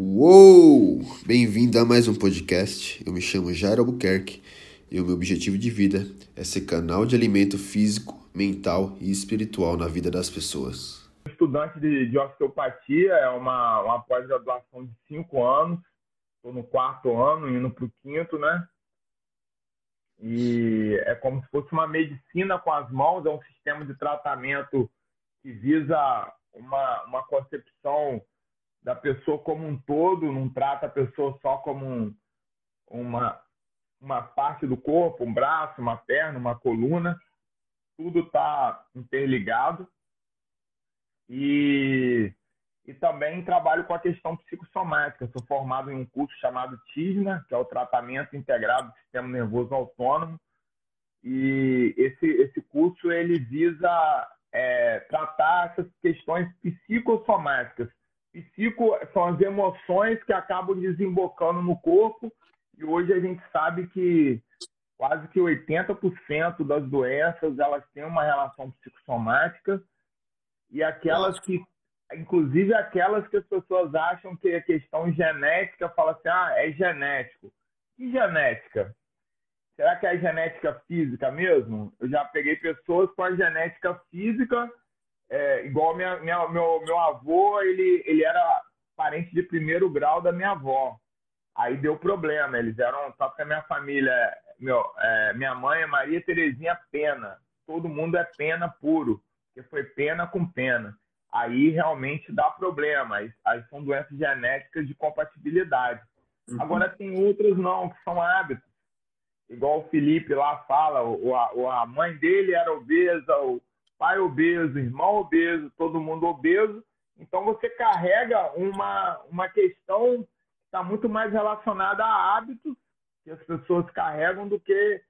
Uou! Bem-vindo a mais um podcast. Eu me chamo Jairo Albuquerque e o meu objetivo de vida é ser canal de alimento físico, mental e espiritual na vida das pessoas. Estudante de, de osteopatia, é uma, uma pós-graduação de cinco anos. Estou no quarto ano, indo para o quinto, né? E é como se fosse uma medicina com as mãos, é um sistema de tratamento que visa uma, uma concepção da pessoa como um todo, não trata a pessoa só como um, uma, uma parte do corpo, um braço, uma perna, uma coluna. Tudo está interligado. E, e também trabalho com a questão psicossomática. Sou formado em um curso chamado TISNA, que é o Tratamento Integrado do Sistema Nervoso Autônomo. E esse, esse curso ele visa é, tratar essas questões psicossomáticas. Psico são as emoções que acabam desembocando no corpo. E hoje a gente sabe que quase que 80% das doenças elas têm uma relação psicossomática. E aquelas que inclusive aquelas que as pessoas acham que é questão genética fala assim ah é genético. Que genética? Será que é genética física mesmo? Eu já peguei pessoas com a genética física é, igual minha, minha, meu, meu avô, ele, ele era parente de primeiro grau da minha avó. Aí deu problema, eles eram, só que a minha família, meu, é, minha mãe é Maria Terezinha Pena. Todo mundo é pena puro, porque foi pena com pena. Aí realmente dá problema, aí, aí são doenças genéticas de compatibilidade. Uhum. Agora tem outras não, que são hábitos. Igual o Felipe lá fala, o, a, a mãe dele era obesa, o, pai obeso, irmão obeso, todo mundo obeso. Então você carrega uma, uma questão que está muito mais relacionada a hábitos que as pessoas carregam do que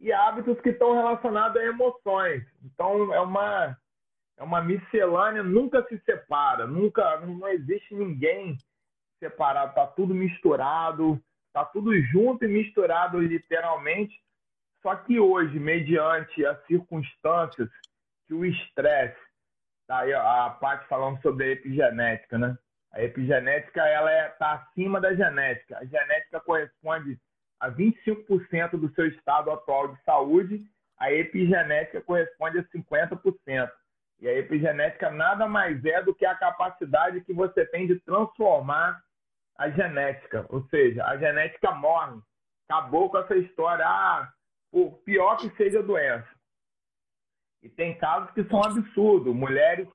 e hábitos que estão relacionados a emoções. Então é uma é uma miscelânea, nunca se separa, nunca não existe ninguém separado, está tudo misturado, está tudo junto e misturado literalmente. Só que hoje, mediante as circunstâncias que o estresse, tá aí a parte falando sobre a epigenética, né? A epigenética ela está é, tá acima da genética. A genética corresponde a 25% do seu estado atual de saúde, a epigenética corresponde a 50%. E a epigenética nada mais é do que a capacidade que você tem de transformar a genética. Ou seja, a genética morre. Acabou com essa história. Ah, por pior que seja a doença. E tem casos que são absurdos. Mulheres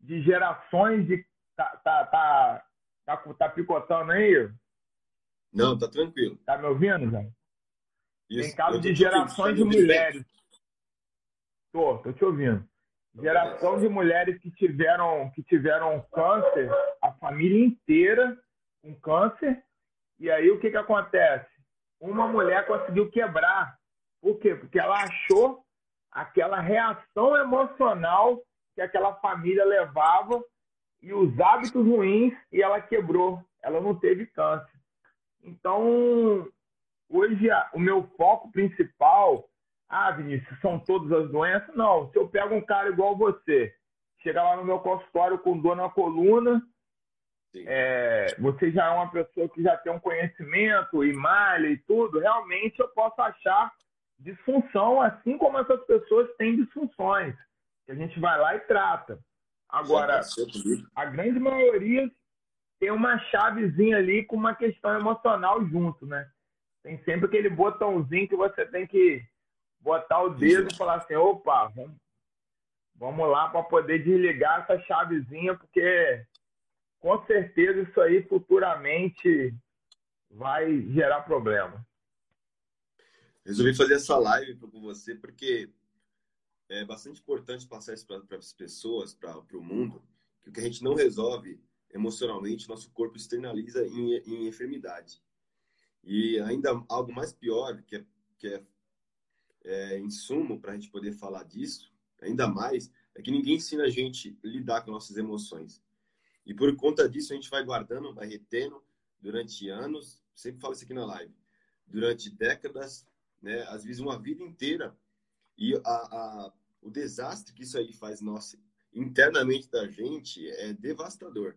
de gerações de. Tá, tá, tá, tá, tá picotando aí? Não, tá tranquilo. Tá me ouvindo, Zé? Tem casos de gerações de mulheres. Tô, tô te ouvindo. Geração de mulheres que tiveram, que tiveram câncer, a família inteira com câncer. E aí o que, que acontece? Uma mulher conseguiu quebrar. Por quê? Porque ela achou aquela reação emocional que aquela família levava e os hábitos ruins e ela quebrou. Ela não teve câncer. Então, hoje o meu foco principal, ah, Vinícius, são todas as doenças? Não. Se eu pego um cara igual você, chega lá no meu consultório com dor na coluna, é, você já é uma pessoa que já tem um conhecimento e malha e tudo, realmente eu posso achar disfunção, assim como essas pessoas têm disfunções, que a gente vai lá e trata. Agora, a grande maioria tem uma chavezinha ali com uma questão emocional junto, né? Tem sempre aquele botãozinho que você tem que botar o dedo e falar assim, opa, vamos, vamos lá para poder desligar essa chavezinha, porque com certeza isso aí futuramente vai gerar problema. Resolvi fazer essa live com você porque é bastante importante passar isso para as pessoas, para o mundo, que o que a gente não resolve emocionalmente, nosso corpo externaliza em, em enfermidade. E ainda algo mais pior, que é, que é, é insumo para a gente poder falar disso, ainda mais, é que ninguém ensina a gente a lidar com nossas emoções. E por conta disso, a gente vai guardando, vai retendo durante anos, sempre falo isso aqui na live, durante décadas, né? Às vezes uma vida inteira. E a, a, o desastre que isso aí faz nossa, internamente da gente é devastador,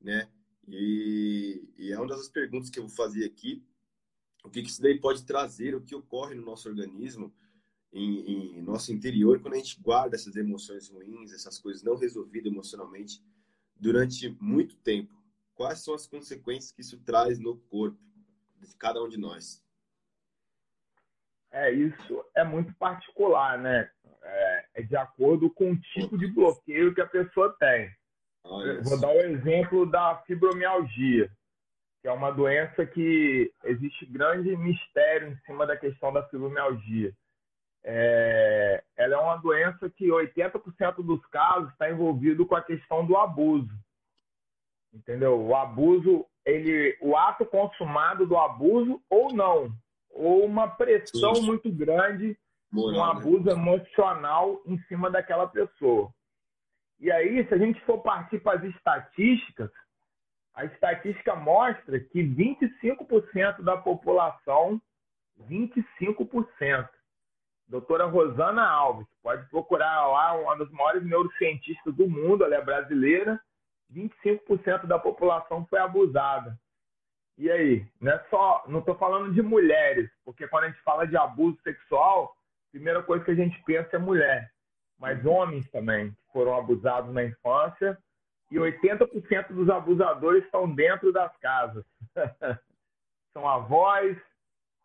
né? E, e, é uma das perguntas que eu vou fazer aqui. O que, que isso daí pode trazer, o que ocorre no nosso organismo, em, em nosso interior, quando a gente guarda essas emoções ruins, essas coisas não resolvidas emocionalmente durante muito tempo? Quais são as consequências que isso traz no corpo de cada um de nós? É, isso é muito particular, né? É, é de acordo com o tipo de bloqueio que a pessoa tem. Vou dar o um exemplo da fibromialgia, que é uma doença que existe grande mistério em cima da questão da fibromialgia. É, ela é uma doença que 80% dos casos está envolvido com a questão do abuso. Entendeu? O abuso, ele, o ato consumado do abuso ou não, ou uma pressão Sim. muito grande, Moral, um né? abuso né? emocional em cima daquela pessoa. E aí, se a gente for partir para as estatísticas, a estatística mostra que 25% da população, 25%, doutora Rosana Alves, pode procurar lá, uma das maiores neurocientistas do mundo, ela é brasileira, 25% da população foi abusada. E aí, não é só, não estou falando de mulheres, porque quando a gente fala de abuso sexual, a primeira coisa que a gente pensa é mulher, mas homens também que foram abusados na infância e 80% dos abusadores estão dentro das casas. são avós,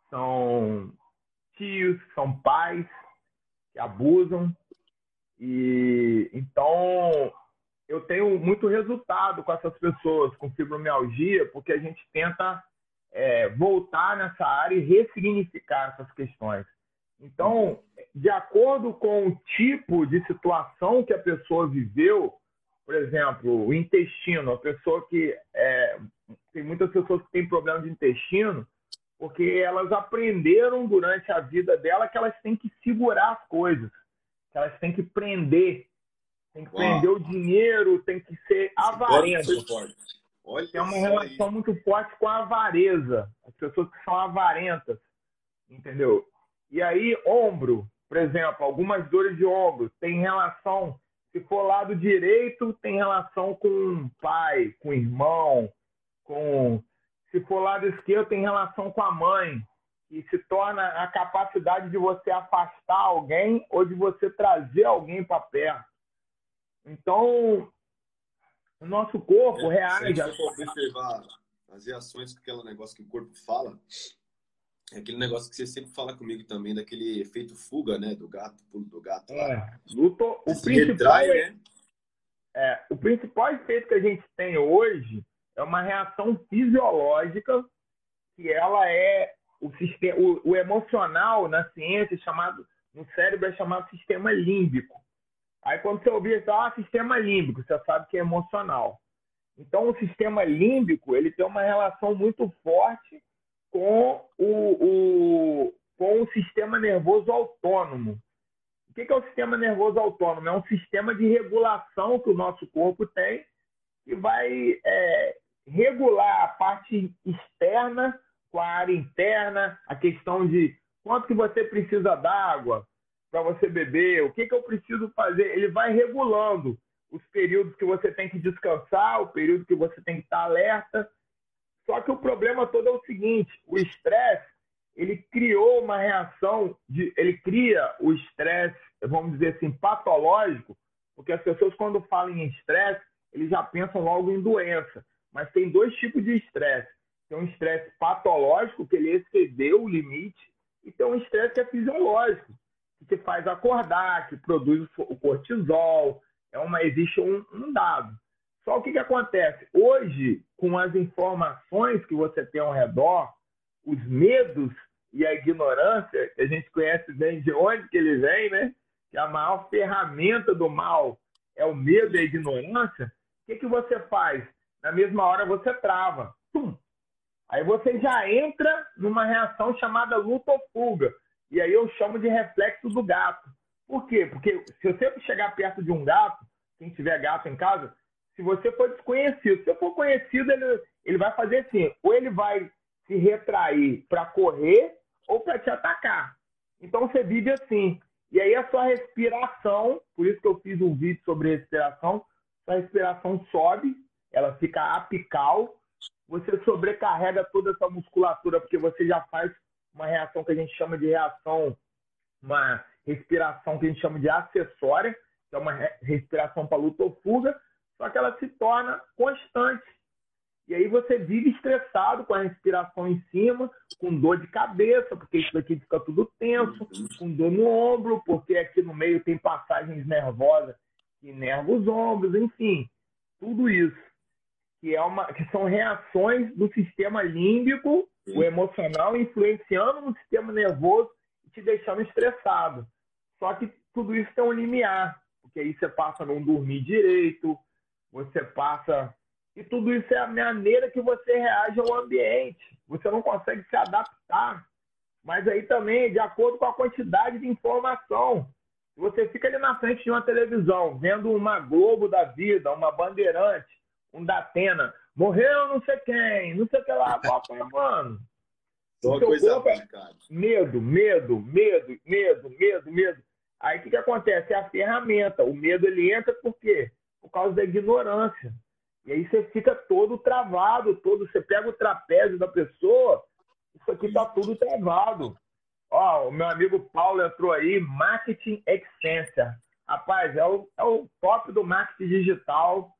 são tios, são pais que abusam. E então eu tenho muito resultado com essas pessoas com fibromialgia, porque a gente tenta é, voltar nessa área e ressignificar essas questões. Então, de acordo com o tipo de situação que a pessoa viveu, por exemplo, o intestino, a pessoa que é, tem muitas pessoas que têm problema de intestino, porque elas aprenderam durante a vida dela que elas têm que segurar as coisas, que elas têm que prender, tem que Uau. prender o dinheiro, tem que ser avarento. Olha tem uma relação aí. muito forte com a avareza, as pessoas que são avarentas, entendeu? E aí, ombro, por exemplo, algumas dores de ombro tem relação, se for lado direito, tem relação com pai, com irmão, com se for lado esquerdo, tem relação com a mãe, e se torna a capacidade de você afastar alguém ou de você trazer alguém para perto. Então, o nosso corpo é, reage. Se você observar as reações com aquele negócio que o corpo fala, é aquele negócio que você sempre fala comigo também, daquele efeito fuga, né? Do gato, pulo do gato. É, luto, o, principal, retrai, é, né? é, o principal efeito que a gente tem hoje é uma reação fisiológica que ela é o sistema, o, o emocional na ciência chamado no cérebro é chamado sistema límbico. Aí quando você ouvir ah, sistema límbico, você sabe que é emocional. Então o sistema límbico ele tem uma relação muito forte com o, o, com o sistema nervoso autônomo. O que é o sistema nervoso autônomo? É um sistema de regulação que o nosso corpo tem que vai é, regular a parte externa com a área interna, a questão de quanto que você precisa d'água para você beber, o que, que eu preciso fazer. Ele vai regulando os períodos que você tem que descansar, o período que você tem que estar alerta. Só que o problema todo é o seguinte: o estresse ele criou uma reação de, ele cria o estresse, vamos dizer assim, patológico, porque as pessoas quando falam em estresse, eles já pensam logo em doença. Mas tem dois tipos de estresse. Tem um estresse patológico, que ele excedeu o limite, e tem um estresse que é fisiológico, que faz acordar, que produz o cortisol. É uma, existe um, um dado. Só o que, que acontece? Hoje, com as informações que você tem ao redor, os medos e a ignorância, que a gente conhece bem de onde que ele vem, né? Que a maior ferramenta do mal é o medo e a ignorância. O que, que você faz? na mesma hora você trava. Aí você já entra numa reação chamada luta ou fuga. E aí eu chamo de reflexo do gato. Por quê? Porque se você chegar perto de um gato, quem tiver gato em casa, se você for desconhecido, se for conhecido, ele, ele vai fazer assim, ou ele vai se retrair para correr ou para te atacar. Então você vive assim. E aí a sua respiração, por isso que eu fiz um vídeo sobre respiração, sua respiração sobe, ela fica apical, você sobrecarrega toda essa musculatura, porque você já faz uma reação que a gente chama de reação, uma respiração que a gente chama de acessória, que é uma respiração para luta ou fuga, só que ela se torna constante. E aí você vive estressado com a respiração em cima, com dor de cabeça, porque isso daqui fica tudo tenso, com dor no ombro, porque aqui no meio tem passagens nervosas que nervam os ombros, enfim, tudo isso. Que, é uma, que são reações do sistema límbico, o emocional, influenciando no sistema nervoso e te deixando estressado. Só que tudo isso tem um limiar, porque aí você passa a não dormir direito, você passa e tudo isso é a maneira que você reage ao ambiente. Você não consegue se adaptar. Mas aí também, de acordo com a quantidade de informação. Você fica ali na frente de uma televisão, vendo uma Globo da vida, uma Bandeirante, um Datena. Morreu não sei quem, não sei o que lá. mano. Só coisa corpo, é medo, medo, medo, medo, medo, medo. Aí o que, que acontece? É a ferramenta. O medo ele entra por quê? Por causa da ignorância. E aí você fica todo travado, todo. Você pega o trapézio da pessoa, isso aqui tá tudo travado. Ó, o meu amigo Paulo entrou aí, Marketing Excensia. Rapaz, é o, é o top do marketing digital.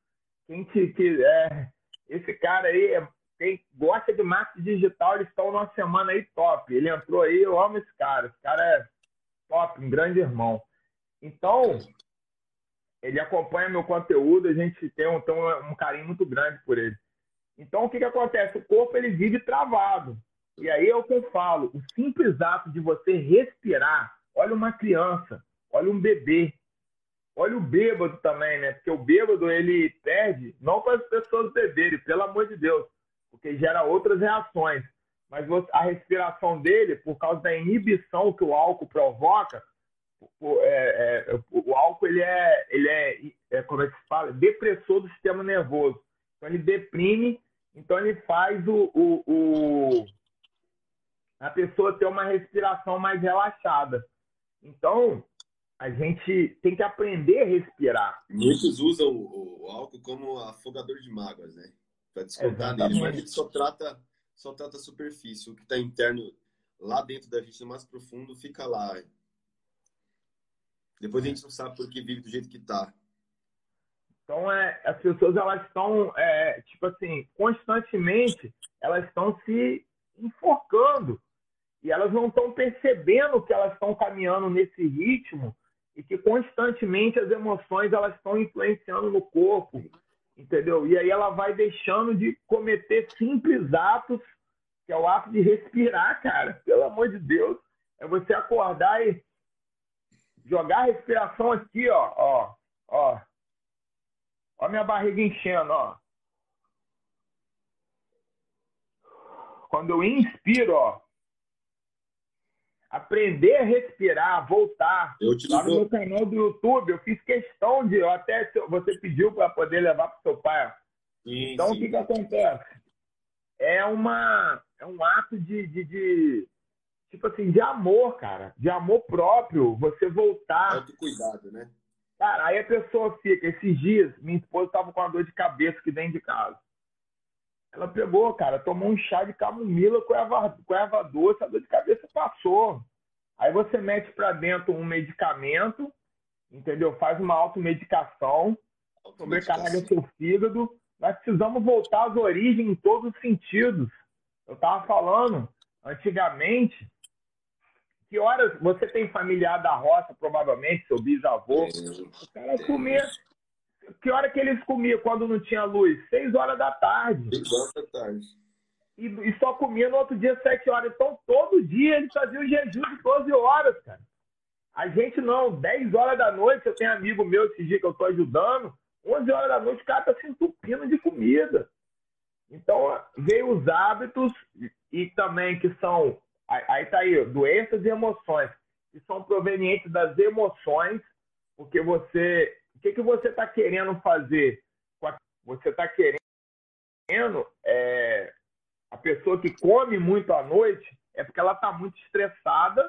Quem te, que, é, esse cara aí, é, quem gosta de marketing digital, eles estão numa semana aí top. Ele entrou aí, eu amo esse cara. Esse cara é top, um grande irmão. Então, ele acompanha meu conteúdo, a gente tem um, tem um, carinho muito grande por ele. Então, o que, que acontece? O corpo ele vive travado. E aí é o que eu falo: o simples ato de você respirar. Olha uma criança, olha um bebê, olha o bêbado também, né? Porque o bêbado ele perde, não para as pessoas beberem, pelo amor de Deus, porque gera outras reações. Mas a respiração dele, por causa da inibição que o álcool provoca, o, é, é, o álcool ele é, ele é, é, como é que se fala? Depressor do sistema nervoso. Então ele deprime, então ele faz o, o, o a pessoa ter uma respiração mais relaxada. Então a gente tem que aprender a respirar. Muitos usam o, álcool como afogador de mágoas, né? Para descontar nele, mas ele só trata só trata a superfície, o que está interno lá dentro da gente, mais profundo, fica lá. Depois a gente não sabe por que vive do jeito que tá. Então, é, as pessoas, elas estão, é, tipo assim, constantemente, elas estão se enforcando. E elas não estão percebendo que elas estão caminhando nesse ritmo e que constantemente as emoções elas estão influenciando no corpo, entendeu? E aí ela vai deixando de cometer simples atos, que é o ato de respirar, cara. Pelo amor de Deus, é você acordar e jogar a respiração aqui, ó, ó, ó. Ó minha barriga enchendo, ó. Quando eu inspiro, ó. Aprender a respirar, voltar. Eu te Lá no meu canal do YouTube, eu fiz questão de. Até você pediu para poder levar para seu pai. Sim, então, sim. o que, que acontece? É, uma, é um ato de, de, de tipo assim, de amor, cara, de amor próprio, você voltar. cuidado, né? Cara, aí a pessoa fica, esses dias, minha esposa estava com uma dor de cabeça que vem de casa. Ela pegou, cara, tomou um chá de camomila com erva, com erva doce, a dor de cabeça passou. Aí você mete para dentro um medicamento, entendeu? Faz uma automedicação, sobrecarrega seu fígado. Nós precisamos voltar às origens em todos os sentidos. Eu estava falando, antigamente, que horas você tem familiar da roça, provavelmente, seu bisavô? O cara comia. Que hora que eles comiam quando não tinha luz? Seis horas da tarde. Seis horas da tarde. E, e só comia no outro dia, sete horas. Então, todo dia eles faziam jejum de 12 horas, cara. A gente não, 10 horas da noite, eu tenho amigo meu esse dia que eu tô ajudando, 11 horas da noite o cara tá se entupindo de comida. Então, veio os hábitos e também que são Aí tá aí, doenças e emoções, que são provenientes das emoções, porque você. Que, que você está querendo fazer? Você está querendo. É, a pessoa que come muito à noite é porque ela está muito estressada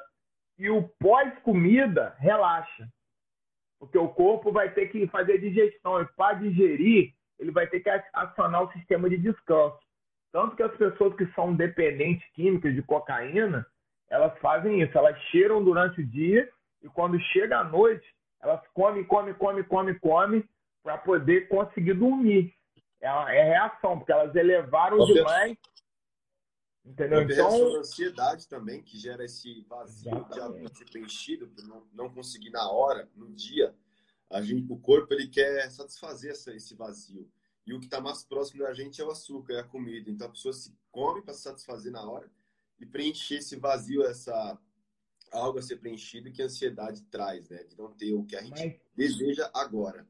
e o pós-comida relaxa. Porque o corpo vai ter que fazer digestão. E para digerir, ele vai ter que acionar o sistema de descanso. Tanto que as pessoas que são dependentes químicas de cocaína, elas fazem isso, elas cheiram durante o dia e quando chega à noite, elas comem, comem, comem, comem, comem para poder conseguir dormir. É, é reação, porque elas elevaram demais. Entendeu? Então, a ansiedade também, que gera esse vazio Exatamente. de ser preenchido, por não, não conseguir na hora, no dia. A gente, o corpo ele quer satisfazer essa, esse vazio. E o que está mais próximo da gente é o açúcar, é a comida. Então a pessoa se come para se satisfazer na hora e preencher esse vazio, essa algo a ser preenchido que a ansiedade traz, né? De não ter o que a gente mas, deseja agora.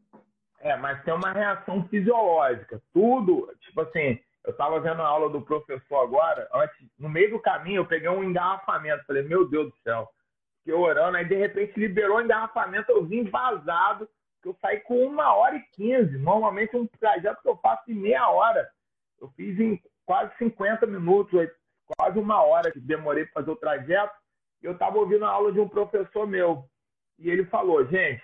É, mas tem uma reação fisiológica. Tudo, tipo assim, eu estava vendo a aula do professor agora, antes, no meio do caminho, eu peguei um engarrafamento. Falei, meu Deus do céu. Fiquei orando, aí de repente liberou o engarrafamento, eu vim vazado que eu saí com uma hora e quinze. Normalmente um trajeto que eu faço em meia hora. Eu fiz em quase 50 minutos, quase uma hora que demorei para fazer o trajeto. Eu estava ouvindo a aula de um professor meu. E ele falou, gente,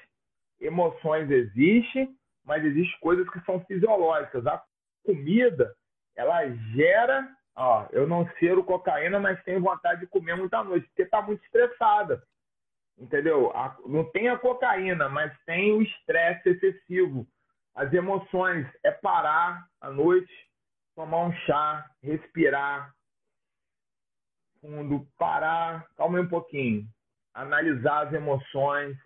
emoções existem, mas existem coisas que são fisiológicas. A comida, ela gera, ó, eu não cheiro cocaína, mas tenho vontade de comer muita noite, porque está muito estressada entendeu? A, não tem a cocaína, mas tem o estresse excessivo. As emoções é parar à noite, tomar um chá, respirar fundo, parar, calma um pouquinho, analisar as emoções,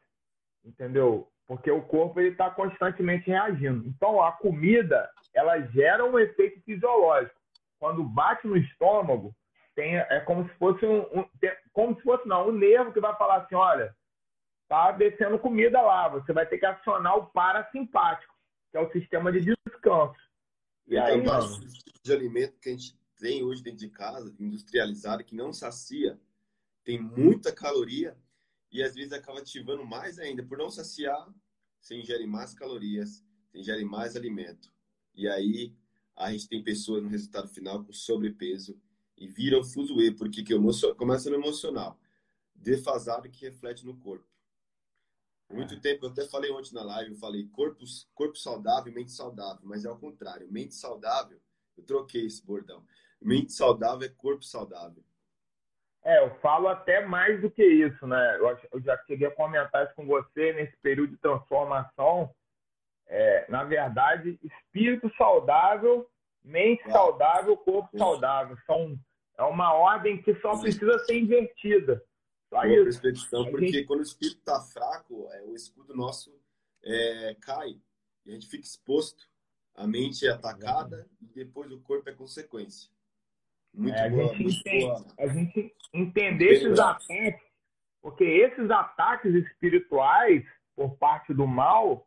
entendeu? Porque o corpo ele está constantemente reagindo. Então a comida ela gera um efeito fisiológico. Quando bate no estômago, tem, é como se fosse um, um como se fosse não, um nervo que vai falar assim, olha, tá descendo comida lá, você vai ter que acionar o parasimpático, que é o sistema de descanso. E, e aí, mano, de alimento que a gente tem hoje dentro de casa, industrializado, que não sacia, tem muita caloria e às vezes acaba ativando mais ainda. Por não saciar, você ingere mais calorias, você ingere mais alimento. E aí a gente tem pessoas no resultado final com sobrepeso, e viram fuzuê, porque que emocio... começa no emocional, defasado que reflete no corpo. Muito é. tempo, eu até falei ontem na live, eu falei corpo, corpo saudável, mente saudável, mas é ao contrário. Mente saudável, eu troquei esse bordão. Mente saudável é corpo saudável. É, eu falo até mais do que isso, né? Eu já cheguei a comentar isso com você nesse período de transformação. É, na verdade, espírito saudável, mente saudável, corpo saudável. São é uma ordem que só precisa ser invertida. Só Boa isso. perspectiva, porque gente... quando o espírito está fraco, é, o escudo nosso é, cai e a gente fica exposto. A mente é atacada e depois o corpo é consequência. Muito é, boa, a, gente muito entende, boa. a gente entender esses ataques, porque esses ataques espirituais por parte do mal,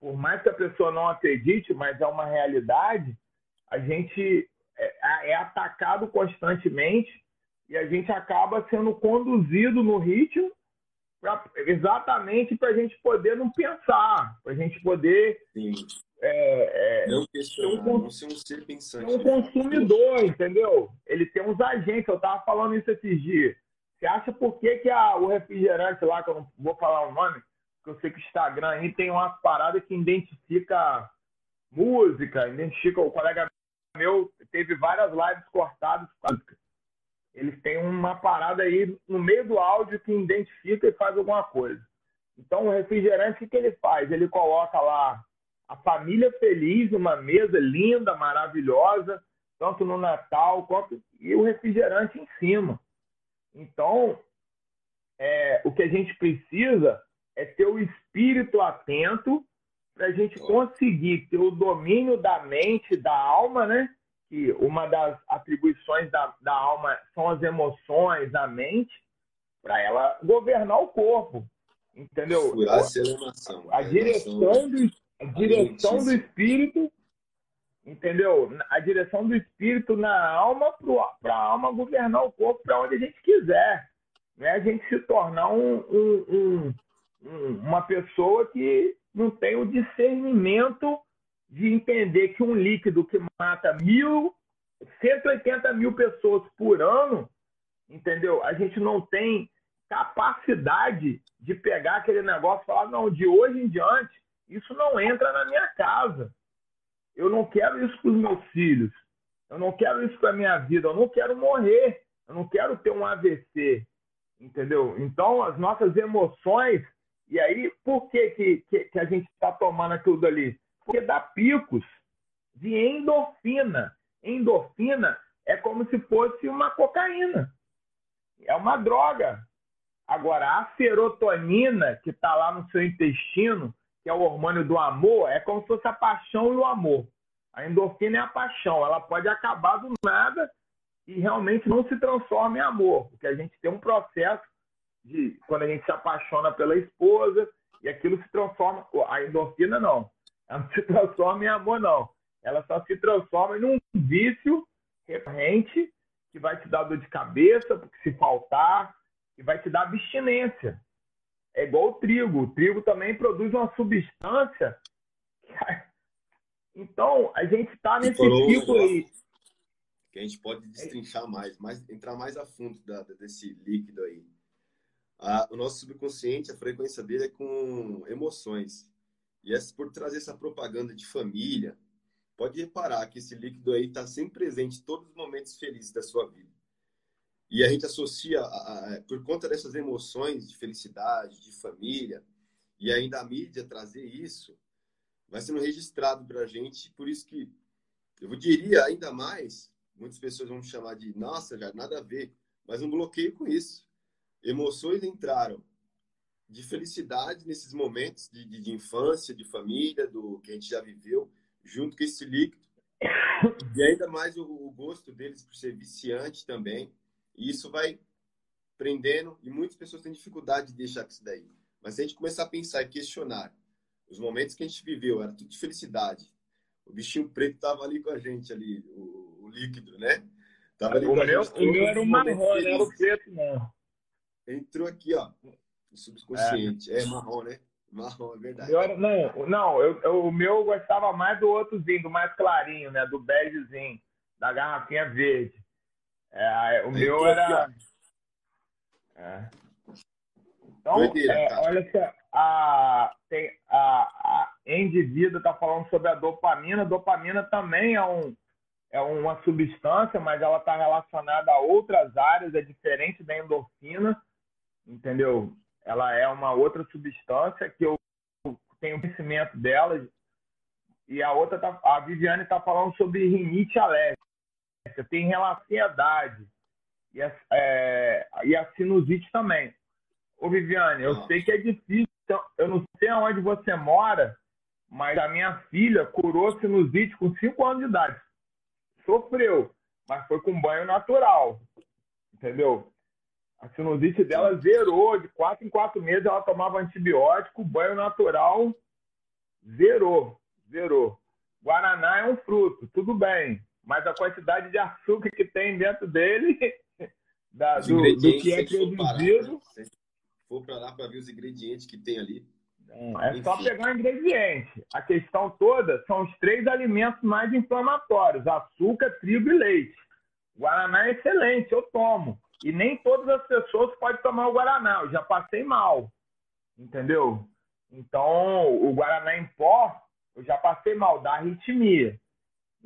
por mais que a pessoa não acredite, mas é uma realidade, a gente é, é atacado constantemente e a gente acaba sendo conduzido no ritmo pra, exatamente para a gente poder não pensar, para a gente poder é, é, não questionar, um, não ser um ser pensante. Um consumidor, entendeu? Ele tem uns agentes, eu estava falando isso esses dias. Você acha por que, que a, o refrigerante lá, que eu não vou falar o nome, que eu sei que o Instagram aí tem uma parada que identifica música, identifica o colega meu teve várias lives cortadas. Eles têm uma parada aí no meio do áudio que identifica e faz alguma coisa. Então, o refrigerante, o que ele faz? Ele coloca lá a família feliz, uma mesa linda, maravilhosa, tanto no Natal quanto e o refrigerante em cima. Então, é, o que a gente precisa é ter o espírito atento para a gente conseguir ter o domínio da mente, da alma, né? Que uma das atribuições da, da alma são as emoções, a mente, para ela governar o corpo. Entendeu? Furar a, a, direção do, a direção do espírito, entendeu? A direção do espírito na alma para a alma governar o corpo para onde a gente quiser. Não é a gente se tornar um, um, um, uma pessoa que não tem o discernimento de entender que um líquido que mata mil, 180 mil pessoas por ano, entendeu? A gente não tem capacidade de pegar aquele negócio e falar, não, de hoje em diante, isso não entra na minha casa. Eu não quero isso para os meus filhos. Eu não quero isso para minha vida. Eu não quero morrer. Eu não quero ter um AVC. Entendeu? Então, as nossas emoções. E aí, por que, que, que a gente está tomando aquilo dali? Porque dá picos de endorfina. Endorfina é como se fosse uma cocaína. É uma droga. Agora, a serotonina, que está lá no seu intestino, que é o hormônio do amor, é como se fosse a paixão e o amor. A endorfina é a paixão. Ela pode acabar do nada e realmente não se transforma em amor, porque a gente tem um processo de quando a gente se apaixona pela esposa e aquilo se transforma. A endorfina não. Ela não se transforma em amor, não. Ela só se transforma em um vício recorrente que vai te dar dor de cabeça, porque se faltar, e vai te dar abstinência. É igual o trigo. O trigo também produz uma substância. Então, a gente está nesse ciclo aí. Que a gente pode destrinchar mais, mais, entrar mais a fundo da, desse líquido aí. O nosso subconsciente, a frequência dele é com emoções. E essa, por trazer essa propaganda de família, pode reparar que esse líquido aí está sempre presente em todos os momentos felizes da sua vida. E a gente associa, a, a, por conta dessas emoções de felicidade, de família, e ainda a mídia trazer isso, vai sendo registrado para a gente. Por isso que eu diria ainda mais, muitas pessoas vão chamar de, nossa, já nada a ver, mas um bloqueio com isso. Emoções entraram de felicidade nesses momentos de, de, de infância, de família, do que a gente já viveu, junto com esse líquido. E ainda mais o, o gosto deles por ser viciante também. E isso vai prendendo, e muitas pessoas têm dificuldade de deixar isso daí. Mas se a gente começar a pensar e questionar os momentos que a gente viveu, era tudo de felicidade. O bichinho preto estava ali com a gente, ali, o, o líquido, né? Tava ali o, meu, o meu era o marrom, não era o preto, não. Entrou aqui, ó, no subconsciente. É, é marrom, né? Marrom, é verdade. Era, não, não eu, eu, o meu eu gostava mais do outrozinho, do mais clarinho, né? Do begezinho, da garrafinha verde. É, o meu era. É. Então, é, olha só, a, tem, a, a Endivida está falando sobre a dopamina. A dopamina também é, um, é uma substância, mas ela está relacionada a outras áreas, é diferente da endorfina, entendeu? Ela é uma outra substância que eu tenho conhecimento dela. E a outra, tá, a Viviane está falando sobre rinite alérgica tem relacionidade e a, é, e a sinusite também. Ô, Viviane, eu sei que é difícil, então, eu não sei aonde você mora, mas a minha filha curou sinusite com 5 anos de idade. Sofreu, mas foi com banho natural, entendeu? A sinusite dela zerou, de 4 em 4 meses ela tomava antibiótico, banho natural, zerou, zerou. Guaraná é um fruto, tudo bem mas a quantidade de açúcar que tem dentro dele, da, do, do, que é produzido. Se for para lá para ver os ingredientes que tem ali. é Enfim. só pegar o ingrediente. A questão toda são os três alimentos mais inflamatórios: açúcar, trigo e leite. Guaraná é excelente, eu tomo. E nem todas as pessoas podem tomar o Guaraná. Eu já passei mal. Entendeu? Então, o Guaraná em pó, eu já passei mal, dá arritmia.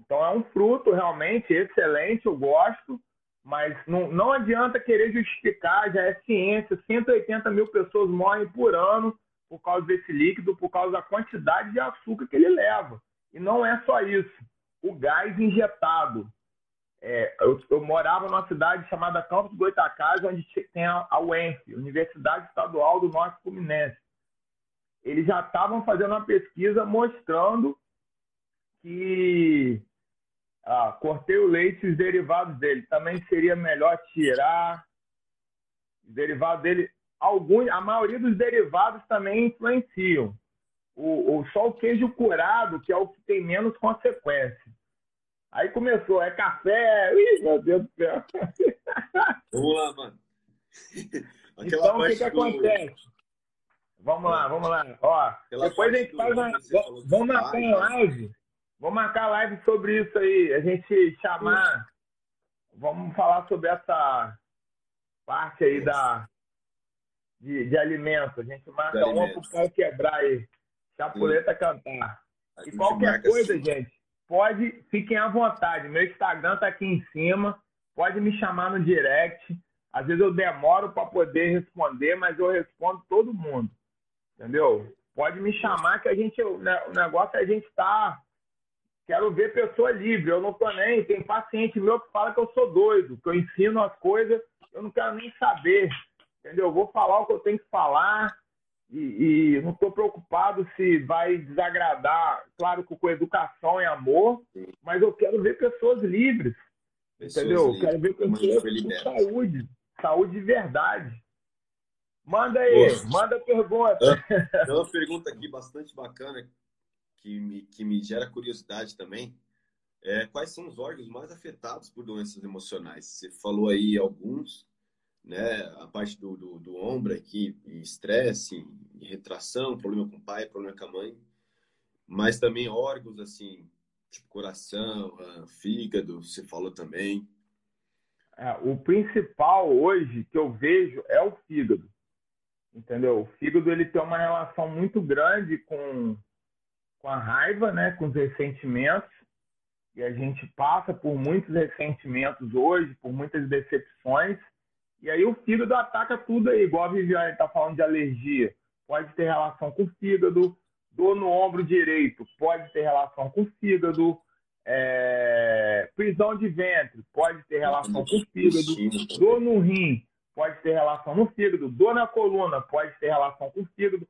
Então é um fruto realmente excelente, eu gosto, mas não, não adianta querer justificar, já é ciência, 180 mil pessoas morrem por ano por causa desse líquido, por causa da quantidade de açúcar que ele leva. E não é só isso, o gás injetado. É, eu, eu, morava numa cidade chamada Campos Goitacazes, onde tem a, a UENF, Universidade Estadual do Norte Fluminense. Eles já estavam fazendo uma pesquisa mostrando que ah, cortei o leite e os derivados dele. Também seria melhor tirar os derivados dele. Alguns, a maioria dos derivados também influenciam. O, o, só o queijo curado, que é o que tem menos consequência. Aí começou, é café. Ih, meu Deus do céu. Vamos lá, mano. então, o que, que acontece? Vamos lá, vamos lá. Ó, depois a gente faz uma. Vamos marcar uma live Vou marcar live sobre isso aí. A gente chamar. Vamos falar sobre essa parte aí da, de, de alimento. A gente marca uma para o cara quebrar aí. Chapuleta cantar. E qualquer coisa, assim. gente, pode, fiquem à vontade. Meu Instagram tá aqui em cima. Pode me chamar no direct. Às vezes eu demoro para poder responder, mas eu respondo todo mundo. Entendeu? Pode me chamar que a gente, o negócio é a gente tá quero ver pessoa livre. Eu não tô nem, tem paciente meu que fala que eu sou doido, que eu ensino as coisas, eu não quero nem saber. Entendeu? Eu vou falar o que eu tenho que falar e, e não estou preocupado se vai desagradar, claro que com educação e amor, mas eu quero ver pessoas livres. Pessoas entendeu? Livres. Eu quero ver pessoas com saúde, saúde de verdade. Manda aí, Boa. manda pergunta. Tem uma pergunta aqui bastante bacana que me, que me gera curiosidade também. É, quais são os órgãos mais afetados por doenças emocionais? Você falou aí alguns, né? A parte do, do, do ombro aqui, estresse, retração, problema com o pai, problema com a mãe, mas também órgãos assim, tipo coração, ah, fígado, você falou também. É, o principal hoje que eu vejo é o fígado, entendeu? O fígado ele tem uma relação muito grande com, com a raiva, né? Com os ressentimentos e a gente passa por muitos ressentimentos hoje, por muitas decepções e aí o fígado ataca tudo aí, igual a Viviane está falando de alergia. Pode ter relação com o fígado, dor no ombro direito pode ter relação com o fígado, é... prisão de ventre pode ter relação com o fígado, dor no rim pode ter relação no fígado, dor na coluna pode ter relação com o fígado.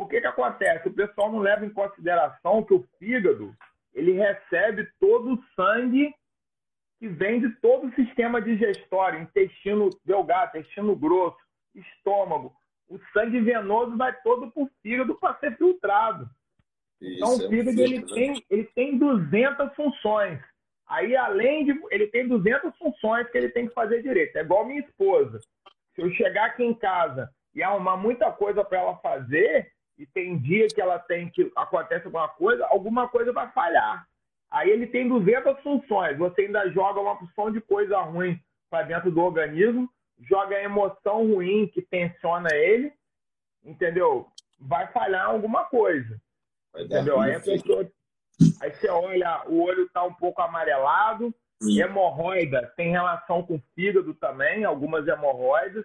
O que, que acontece? O pessoal não leva em consideração que o fígado ele recebe todo o sangue que vem de todo o sistema digestório, intestino delgado, intestino grosso, estômago. O sangue venoso vai todo para o fígado para ser filtrado. Isso, então, o fígado é um ele, né? tem, ele tem 200 funções. Aí, além de. Ele tem 200 funções que ele tem que fazer direito. É igual minha esposa. Se eu chegar aqui em casa e arrumar muita coisa para ela fazer, e tem dia que ela tem que. acontece alguma coisa, alguma coisa vai falhar. Aí ele tem 200 funções. Você ainda joga uma porção de coisa ruim para dentro do organismo, joga a emoção ruim que tensiona ele, entendeu? Vai falhar alguma coisa. entendeu? Aí, pessoa, aí você olha, o olho está um pouco amarelado, Sim. hemorroida tem relação com o fígado também, algumas hemorroidas,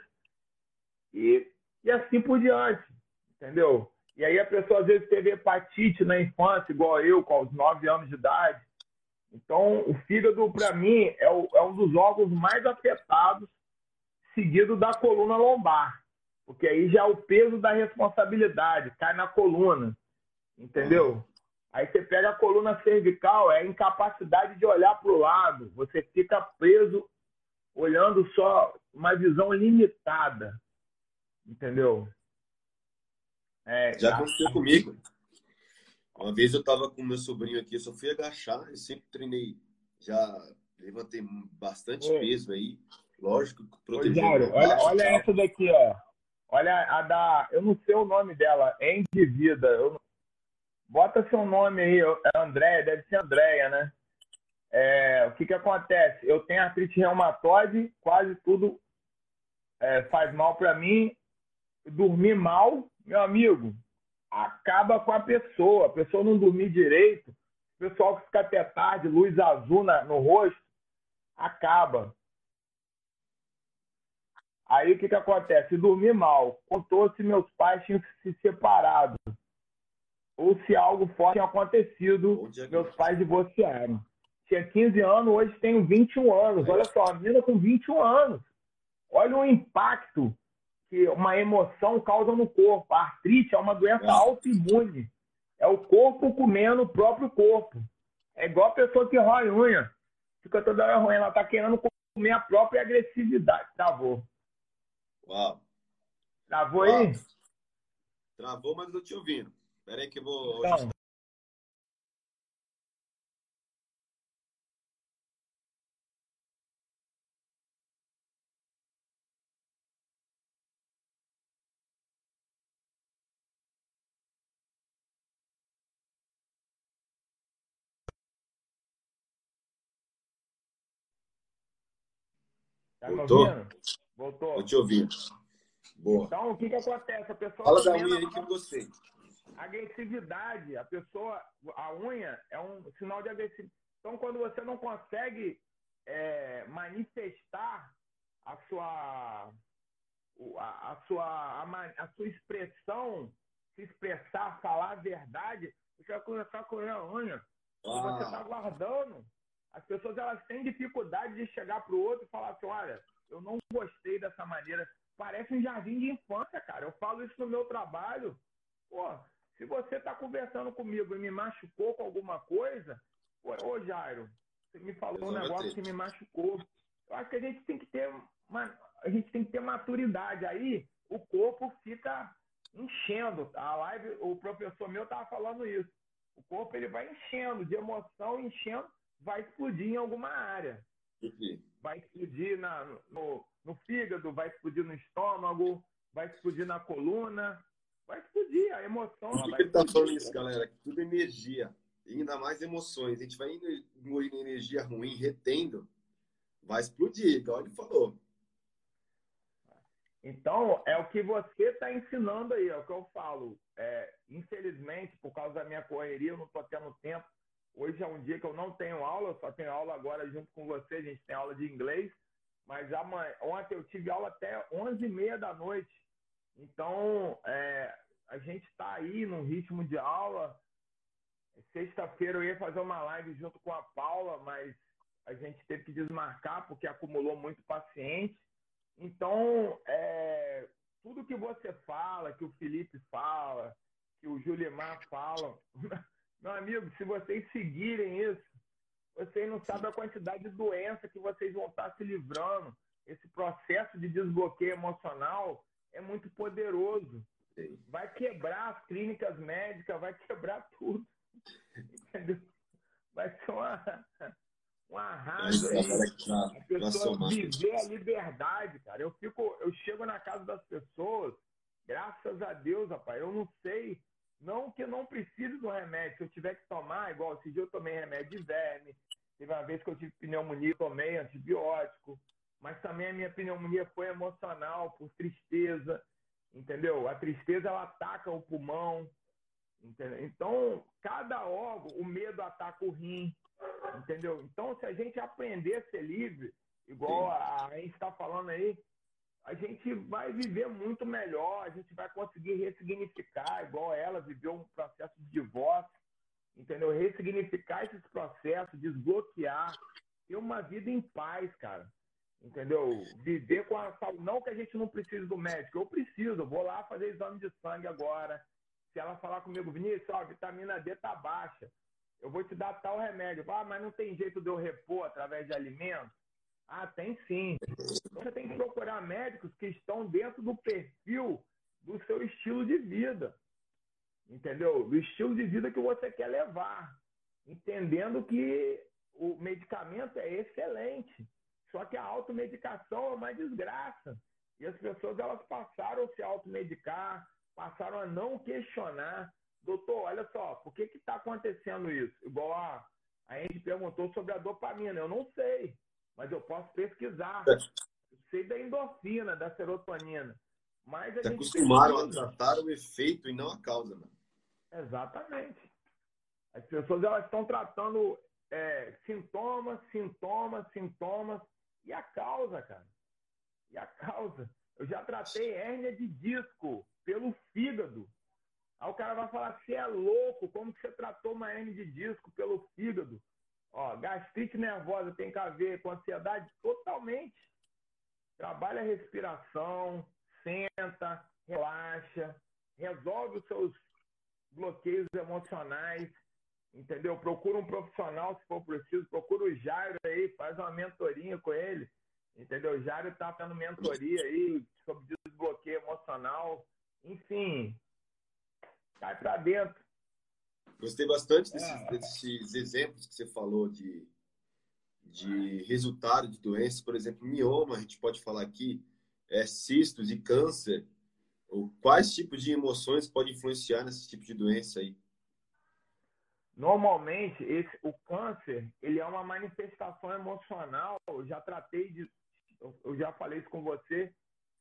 e, e assim por diante, entendeu? E aí a pessoa às vezes teve hepatite na infância, igual eu, com os 9 anos de idade. Então, o fígado, para mim, é, o, é, um dos órgãos mais afetados, seguido da coluna lombar. Porque aí já é o peso da responsabilidade, cai na coluna. Entendeu? Aí você pega a coluna cervical, é a incapacidade de olhar para o lado. Você fica preso olhando só uma visão limitada. Entendeu? É, Já aconteceu comigo. Uma vez eu estava com meu sobrinho aqui, eu só fui agachar, eu sempre treinei, já levantei bastante Oi. peso aí, lógico, protegendo. olha, olha essa daqui, ó. Olha a da, eu não sei o nome dela, é Endivida. Eu, bota seu nome aí, é Andréia, deve ser Andréia, né? É, o que que acontece? Eu tenho artrite reumatoide, quase tudo é, faz mal para mim. Dormir mal, meu amigo, acaba com a pessoa. A pessoa não dormir direito, o pessoal que fica até tarde, luz azul na, no rosto, acaba. Aí o que, que acontece? Dormir mal. Contou se meus pais tinham se separado. Ou se algo forte tinha acontecido, meus pais divorciaram. Tinha 15 anos, hoje tenho 21 anos. Olha só, a menina com 21 anos. Olha o impacto que uma emoção causa no corpo. A artrite é uma doença é. autoimune. É o corpo comendo o próprio corpo. É igual a pessoa que rói unha. Fica toda hora ruim, ela está querendo comer a própria agressividade. Travou. Uau. Travou Uau. aí? Travou, mas eu te ouvindo. Espera que eu vou. Então, Tá Voltou? Voltou. Tô te ouvindo. Boa. Então, o que que acontece? A pessoa Fala da unha aí que eu gostei. agressividade. A pessoa, a unha é um sinal de agressividade. Então, quando você não consegue é, manifestar a sua, a, a sua, a, a, sua expressão, se expressar, falar a verdade, você vai começar a correr a unha. Ah. Você está guardando. As pessoas elas têm dificuldade de chegar para o outro e falar assim: olha, eu não gostei dessa maneira. Parece um jardim de infância, cara. Eu falo isso no meu trabalho. Pô, se você está conversando comigo e me machucou com alguma coisa, pô, ô Jairo, você me falou um negócio que me machucou. Eu acho que a gente tem que ter uma, a gente tem que ter maturidade. Aí o corpo fica enchendo. A live, o professor meu estava falando isso. O corpo ele vai enchendo de emoção, enchendo, vai explodir em alguma área. Vai explodir na, no, no fígado, vai explodir no estômago, vai explodir na coluna, vai explodir a emoção. Por que ele tá falando isso, galera? Que tudo é energia. E ainda mais emoções. A gente vai indo engolindo energia ruim, retendo, vai explodir, igual ele falou. Então, é o que você está ensinando aí, é o que eu falo. É, infelizmente, por causa da minha correria, eu não estou tendo tempo. Hoje é um dia que eu não tenho aula, só tenho aula agora junto com você, a gente tem aula de inglês. Mas amanhã, ontem eu tive aula até 11h30 da noite. Então, é, a gente está aí num ritmo de aula. Sexta-feira eu ia fazer uma live junto com a Paula, mas a gente teve que desmarcar porque acumulou muito paciente. Então, é, tudo que você fala, que o Felipe fala, que o Julimar fala, meu amigo, se vocês seguirem isso, vocês não sabem a quantidade de doença que vocês vão estar se livrando. Esse processo de desbloqueio emocional é muito poderoso. Vai quebrar as clínicas médicas, vai quebrar tudo. Entendeu? Vai ser uma, um arraso aí. A pessoa viver a liberdade, cara. Eu fico, eu chego na casa das pessoas, graças a Deus, rapaz, eu não sei, não que eu não precise do remédio, se eu tiver que tomar, igual esse dia eu tomei remédio de verme, teve uma vez que eu tive pneumonia, tomei antibiótico, mas também a minha pneumonia foi emocional, por tristeza, entendeu? A tristeza, ela ataca o pulmão, entendeu? Então, cada órgão, o medo ataca o rim, Entendeu? Então, se a gente aprender a ser livre, igual a, a gente está falando aí, a gente vai viver muito melhor, a gente vai conseguir ressignificar, igual ela viveu um processo de divórcio, entendeu? Ressignificar esses processos, desbloquear, ter uma vida em paz, cara. Entendeu? Viver com a saúde. Não que a gente não precise do médico, eu preciso, eu vou lá fazer exame de sangue agora. Se ela falar comigo, Vinícius, ó, a vitamina D tá baixa eu vou te dar tal remédio. Ah, mas não tem jeito de eu repor através de alimentos? Ah, tem sim. Você tem que procurar médicos que estão dentro do perfil do seu estilo de vida. Entendeu? Do estilo de vida que você quer levar. Entendendo que o medicamento é excelente. Só que a automedicação é uma desgraça. E as pessoas elas passaram a se automedicar, passaram a não questionar doutor, olha só, por que está acontecendo isso? Igual a, a gente perguntou sobre a dopamina, eu não sei, mas eu posso pesquisar. Eu sei da endorfina, da serotonina. Mas a Se gente acostumaram precisa... a tratar o efeito e não a causa, mano. Exatamente. As pessoas elas estão tratando é, sintomas, sintomas, sintomas e a causa, cara. E a causa. Eu já tratei hérnia de disco pelo fígado. Aí o cara vai falar, você é louco, como que você tratou uma hernia de disco pelo fígado? Ó, gastrite nervosa tem que ver com ansiedade totalmente. Trabalha a respiração, senta, relaxa, resolve os seus bloqueios emocionais, entendeu? Procura um profissional se for preciso, procura o Jairo aí, faz uma mentoria com ele, entendeu? O Jairo tá tendo mentoria aí sobre desbloqueio emocional, enfim, cai para dentro. Gostei bastante desses, é. desses, exemplos que você falou de, de resultado de doenças, por exemplo, mioma, a gente pode falar aqui, é, cistos e câncer. Ou quais tipos de emoções podem influenciar nesse tipo de doença aí? Normalmente, esse, o câncer, ele é uma manifestação emocional. Eu já tratei de, eu já falei isso com você.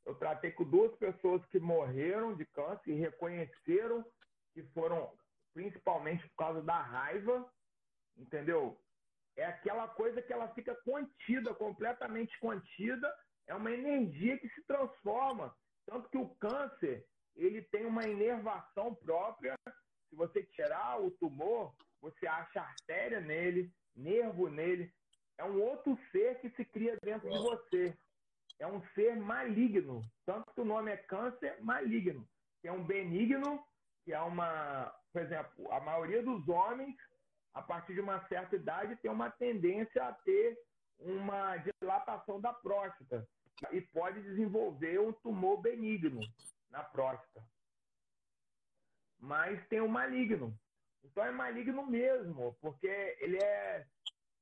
Eu tratei com duas pessoas que morreram de câncer e reconheceram que foram principalmente por causa da raiva, entendeu? É aquela coisa que ela fica contida, completamente contida, é uma energia que se transforma. Tanto que o câncer, ele tem uma inervação própria. Se você tirar o tumor, você acha artéria nele, nervo nele. É um outro ser que se cria dentro de você. É um ser maligno. Tanto que o nome é câncer maligno. Tem um benigno, que é uma. Por exemplo, a maioria dos homens, a partir de uma certa idade, tem uma tendência a ter uma dilatação da próstata e pode desenvolver um tumor benigno na próstata. Mas tem o maligno. Então é maligno mesmo, porque ele é,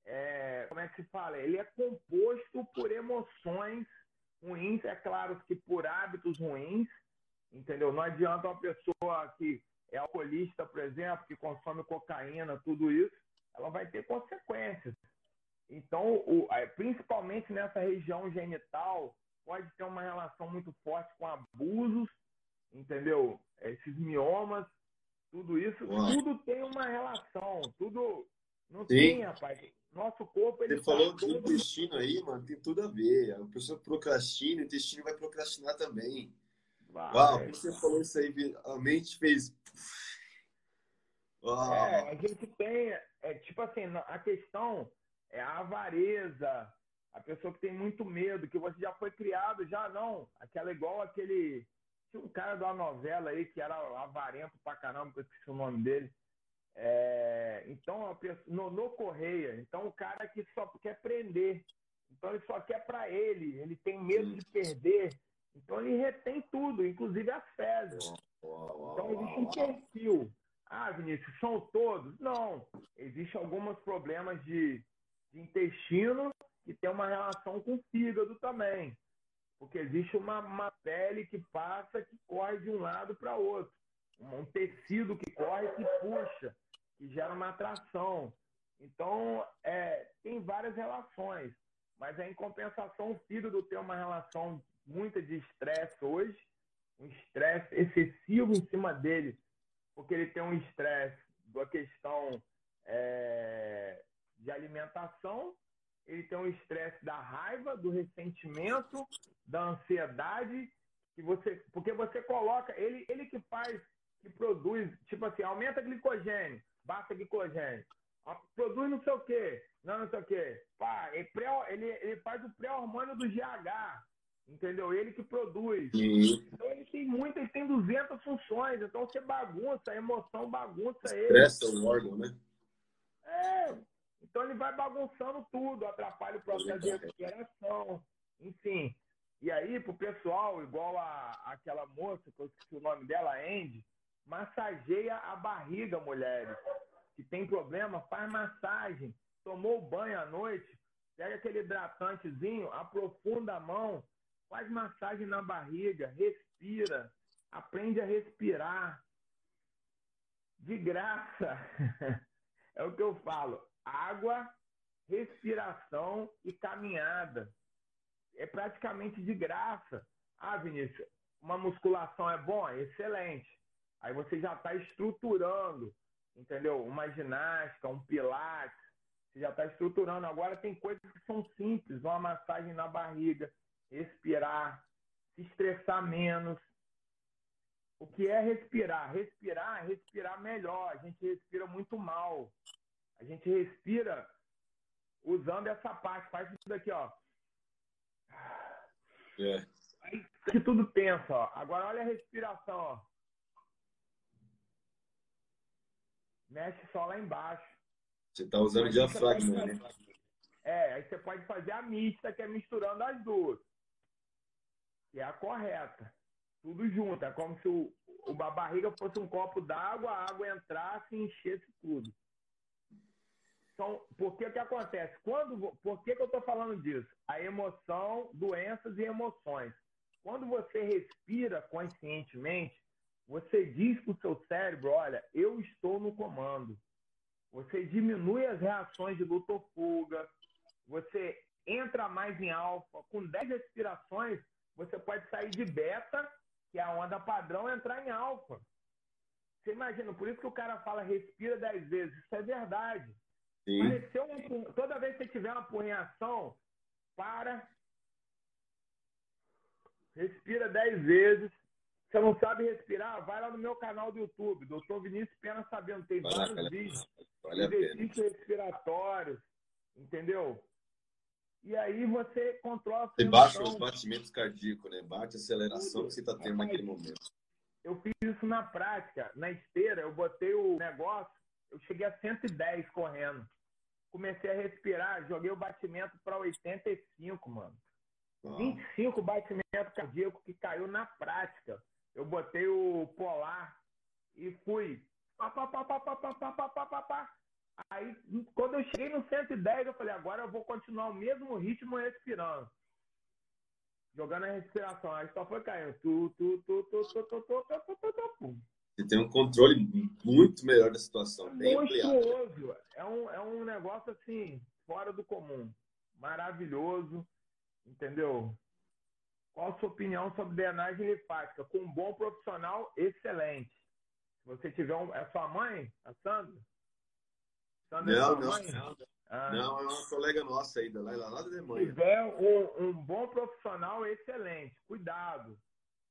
é, como é que se fala? Ele é composto por emoções ruins, é claro que por hábitos ruins, entendeu? Não adianta uma pessoa que é alcoolista, por exemplo, que consome cocaína, tudo isso, ela vai ter consequências. Então, o, principalmente nessa região genital, pode ter uma relação muito forte com abusos, entendeu? Esses miomas, tudo isso, Uau. tudo tem uma relação, tudo não Sim. tem, rapaz. Nosso corpo ele Você falou do intestino aí, mano, tem tudo a ver. A pessoa procrastina, o intestino vai procrastinar também. Vai. Uau, quando você falou isso aí, a mente fez. Uau. É, a gente tem, é, tipo assim, a questão é a avareza, a pessoa que tem muito medo, que você já foi criado, já não. Aquela igual aquele. Tinha um cara uma novela aí que era avarento pra caramba, que eu esqueci o nome dele. É, então, pessoa, no, no, Correia, então o cara que só quer prender. Então ele só quer para ele, ele tem medo de perder. Então ele retém tudo, inclusive as fezes. Então existe um perfil. Ah, Vinícius, são todos? Não. Existem alguns problemas de de intestino e tem uma relação com o fígado também. Porque existe uma, uma pele que passa, que corre de um lado para outro. Um tecido que corre, que puxa, que gera uma atração. Então, é, tem várias relações. Mas em compensação, o fígado tem uma relação muito de estresse hoje, um estresse excessivo em cima dele, porque ele tem um estresse da questão é, de alimentação, ele tem um estresse da raiva, do ressentimento, da ansiedade, que você, porque você coloca, ele, ele que faz, que produz, tipo assim, aumenta glicogênio, baixa glicogênio, produz não sei o quê, não, não sei o quê. Pá, ele, ele, ele faz o pré-hormônio do GH, entendeu? Ele que produz. Sim. Então ele tem muito, ele tem 200 funções, então você bagunça, a emoção bagunça ele. Estressa o órgão, né? É, então ele vai bagunçando tudo, atrapalha o processo de recuperação, enfim. E aí, pro pessoal, igual a, aquela moça, que eu esqueci o nome dela, Andy, massageia a barriga, mulheres. Que tem problema, faz massagem. Tomou banho à noite, pega aquele hidratantezinho, aprofunda a mão, faz massagem na barriga, respira, aprende a respirar. De graça. é o que eu falo água, respiração e caminhada. É praticamente de graça. Ah, Vinícius, uma musculação é bom? É excelente. Aí você já está estruturando, entendeu? Uma ginástica, um pilates, você já está estruturando. Agora tem coisas que são simples, uma massagem na barriga, respirar, se estressar menos. O que é respirar? Respirar, respirar melhor. A gente respira muito mal. A gente respira usando essa parte. Faz isso daqui, ó. É. Aí que tudo pensa, ó. Agora olha a respiração, ó. Mexe só lá embaixo. Você tá usando diafragma, né? É, aí você pode fazer a mista, que é misturando as duas. Que é a correta. Tudo junto. É como se o, a barriga fosse um copo d'água, a água entrasse e enchesse tudo. Então, por que que acontece? Quando, por que, que eu estou falando disso? A emoção, doenças e emoções. Quando você respira conscientemente, você diz para o seu cérebro, olha, eu estou no comando. Você diminui as reações de luta ou fuga, você entra mais em alfa. Com 10 respirações, você pode sair de beta, que é a onda padrão, e entrar em alfa. Você imagina, por isso que o cara fala respira dez vezes. Isso é verdade. Pareceu um, toda vez que você tiver uma porreação, para, respira dez vezes. Você não sabe respirar? Vai lá no meu canal do YouTube, Dr. Vinícius Pena Sabendo. Tem vale vários vídeos, vale exercícios respiratórios, entendeu? E aí você controla a Você baixa os batimentos cardíacos, né? Bate a aceleração que você está tendo naquele momento. Eu fiz isso na prática. Na esteira, eu botei o negócio, eu cheguei a 110 correndo. Comecei a respirar, joguei o batimento para 85, mano. Ah. 25 batimentos cardíacos que caiu na prática. Eu botei o polar e fui. Pá, pá, pá, pá, pá, pá, pá, pá, pá, pá. Aí, quando eu cheguei no 110, eu falei, agora eu vou continuar o mesmo ritmo respirando. Jogando a respiração. Aí só foi caindo. Tu, tu, tu, tu, tu, tu, tu, tu, tu, tu, tu. Você tem um controle muito melhor da situação. Bem Monstruoso. É um, é um negócio assim, fora do comum. Maravilhoso. Entendeu? Qual a sua opinião sobre drenagem linfática? Com um bom profissional, excelente. Se você tiver um. É sua mãe, a Sandra? Sandra não, é não. Mãe? Ah. Não, é uma colega nossa aí, lá, lá da Alemanha. Se tiver um, um bom profissional, excelente. Cuidado.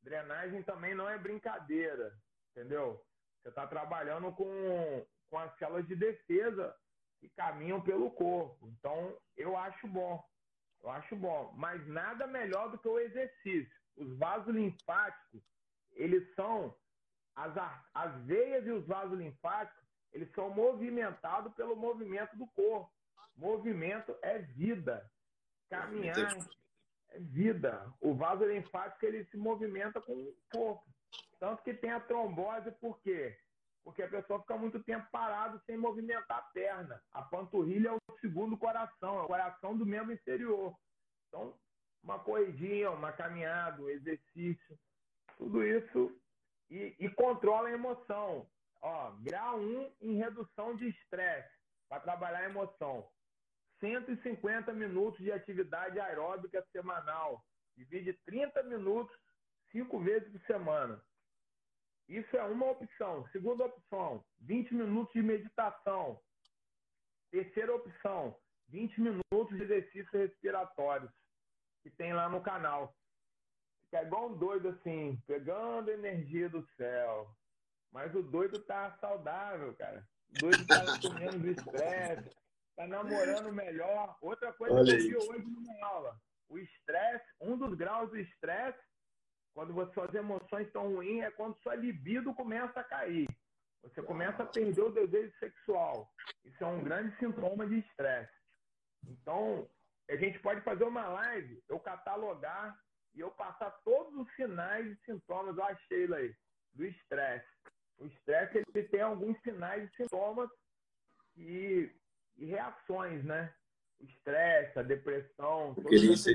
Drenagem também não é brincadeira, entendeu? Você está trabalhando com, com as células de defesa que caminham pelo corpo. Então, eu acho bom. Eu acho bom, mas nada melhor do que o exercício. Os vasos linfáticos, eles são as, as veias e os vasos linfáticos, eles são movimentados pelo movimento do corpo. Movimento é vida. Caminhar é vida. O vaso linfático ele se movimenta com o corpo. Tanto que tem a trombose, por quê? Porque a pessoa fica muito tempo parado sem movimentar a perna. A panturrilha é o segundo coração, é o coração do membro inferior. Então, uma corridinha, uma caminhada, um exercício, tudo isso e, e controla a emoção. Ó, grau 1 em redução de estresse, para trabalhar a emoção. 150 minutos de atividade aeróbica semanal. Divide 30 minutos, cinco vezes por semana. Isso é uma opção. Segunda opção, 20 minutos de meditação. Terceira opção, 20 minutos de exercícios respiratórios que tem lá no canal. Fica igual um doido assim, pegando energia do céu. Mas o doido tá saudável, cara. O doido tá com menos estresse, tá namorando melhor. Outra coisa Olha que eu vi hoje numa aula. O estresse, um dos graus do estresse quando você, suas emoções estão ruins, é quando sua libido começa a cair. Você começa a perder o desejo sexual. Isso é um grande sintoma de estresse. Então, a gente pode fazer uma live, eu catalogar e eu passar todos os sinais e sintomas, eu achei aí, do estresse. O estresse ele tem alguns sinais e sintomas e, e reações, né? O estresse, a depressão, tudo isso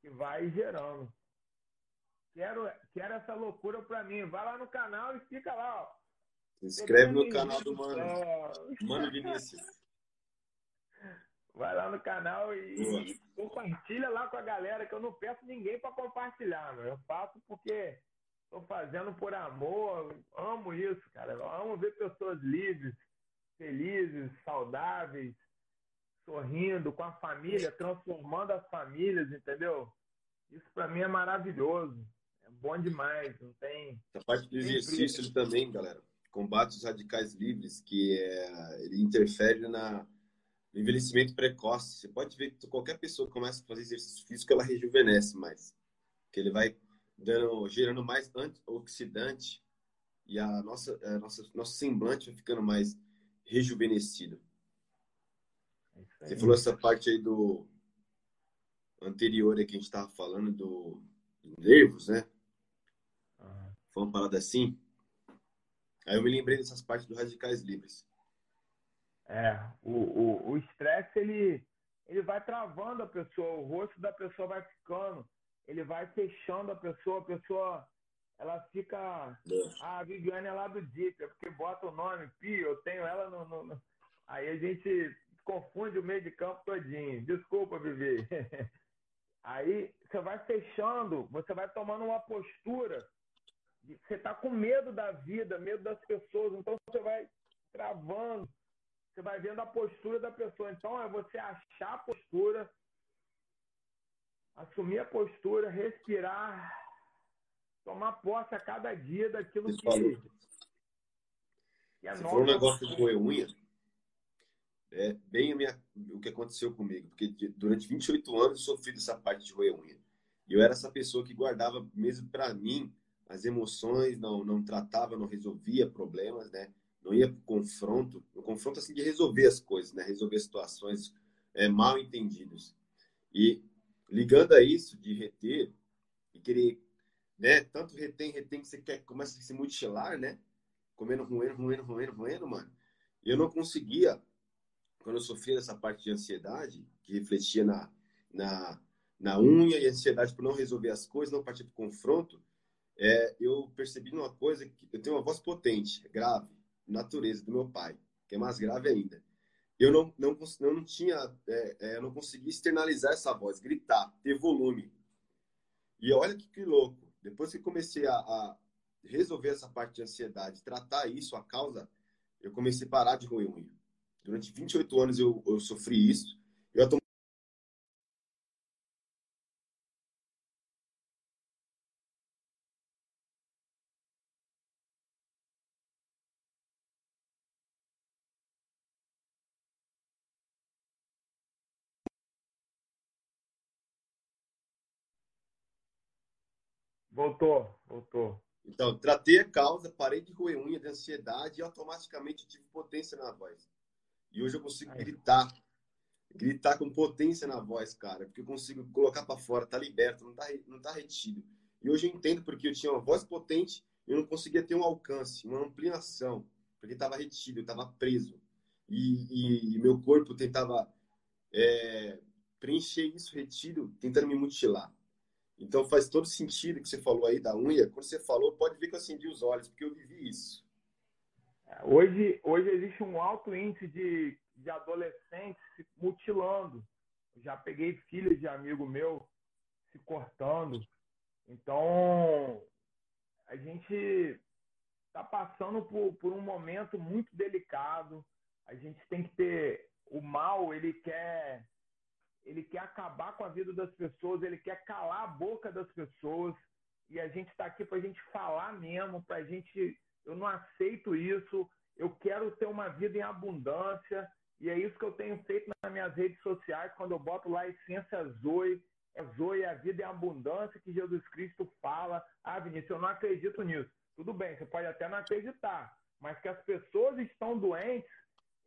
que vai gerando. Quero, quero essa loucura pra mim. Vai lá no canal e fica lá, ó. Se inscreve no canal do Mano. Mano Vinícius. Vai lá no canal e, e, compartilha lá com a galera, que eu não peço ninguém para compartilhar, meu. Eu faço porque estou fazendo por amor. Amo isso, cara. Eu amo ver pessoas livres, felizes, saudáveis, sorrindo com a família, transformando as famílias, entendeu? Isso para mim é maravilhoso bom demais, não tem. A parte do exercício também, galera. Combate os radicais livres, que é, ele interfere na, no envelhecimento precoce. Você pode ver que qualquer pessoa que começa a fazer exercício físico, ela rejuvenesce mais. Que ele vai dando, gerando mais antioxidante e a nossa, a nossa, nosso semblante vai ficando mais rejuvenescido. Você falou essa parte aí do anterior aí que a gente estava falando do nervos, né? Foi uma parada assim. Aí eu me lembrei dessas partes do Radicais Livres. É, o estresse, o, o ele, ele vai travando a pessoa, o rosto da pessoa vai ficando, ele vai fechando a pessoa, a pessoa, ela fica... É. Ah, a Viviane é lá do DIP, é porque bota o nome, Pi, eu tenho ela no, no, no... Aí a gente confunde o meio de campo todinho. Desculpa, Vivi. Aí você vai fechando, você vai tomando uma postura você está com medo da vida, medo das pessoas, então você vai travando, você vai vendo a postura da pessoa. Então é você achar a postura, assumir a postura, respirar, tomar posse a cada dia daquilo Você que, falou. que é Você nosso. falou um negócio de roer unha. É bem minha, o que aconteceu comigo, porque durante 28 anos eu sofri dessa parte de roer unha. E eu era essa pessoa que guardava mesmo para mim as emoções, não não tratava, não resolvia problemas, né? Não ia pro confronto, no confronto assim de resolver as coisas, né? Resolver situações é, mal entendidas. E ligando a isso de reter e querer, né? Tanto retém, retém que você quer começa a se mutilar, né? Comendo, roendo, roendo, roendo, roendo, mano. E eu não conseguia quando eu sofria dessa parte de ansiedade, que refletia na, na, na unha e ansiedade por não resolver as coisas, não partir para confronto, é, eu percebi uma coisa que eu tenho uma voz potente, grave, natureza do meu pai, que é mais grave ainda. Eu não, não, eu não tinha, é, é, eu não conseguia externalizar essa voz, gritar, ter volume. E olha que, que louco. Depois que comecei a, a resolver essa parte de ansiedade, tratar isso, a causa, eu comecei a parar de roer unha. Durante 28 anos eu, eu sofri isso. Eu atu- Voltou, voltou. Então, tratei a causa, parei de roer unha de ansiedade e automaticamente tive potência na voz. E hoje eu consigo Aí. gritar. Gritar com potência na voz, cara. Porque eu consigo colocar para fora, tá liberto, não tá, não tá retido. E hoje eu entendo porque eu tinha uma voz potente e eu não conseguia ter um alcance, uma ampliação. Porque estava retido, eu estava preso. E, e meu corpo tentava é, preencher isso retido, tentando me mutilar. Então faz todo sentido que você falou aí da unha. Quando você falou, pode ver que eu acendi os olhos, porque eu vivi isso. Hoje, hoje existe um alto índice de, de adolescentes se mutilando. Já peguei filhos de amigo meu se cortando. Então, a gente está passando por, por um momento muito delicado. A gente tem que ter o mal, ele quer ele quer acabar com a vida das pessoas, ele quer calar a boca das pessoas. E a gente está aqui para a gente falar mesmo, para a gente. Eu não aceito isso, eu quero ter uma vida em abundância. E é isso que eu tenho feito nas minhas redes sociais, quando eu boto lá a Essência Zoe. É Zoe, a vida em abundância que Jesus Cristo fala. Ah, Vinícius, eu não acredito nisso. Tudo bem, você pode até não acreditar, mas que as pessoas estão doentes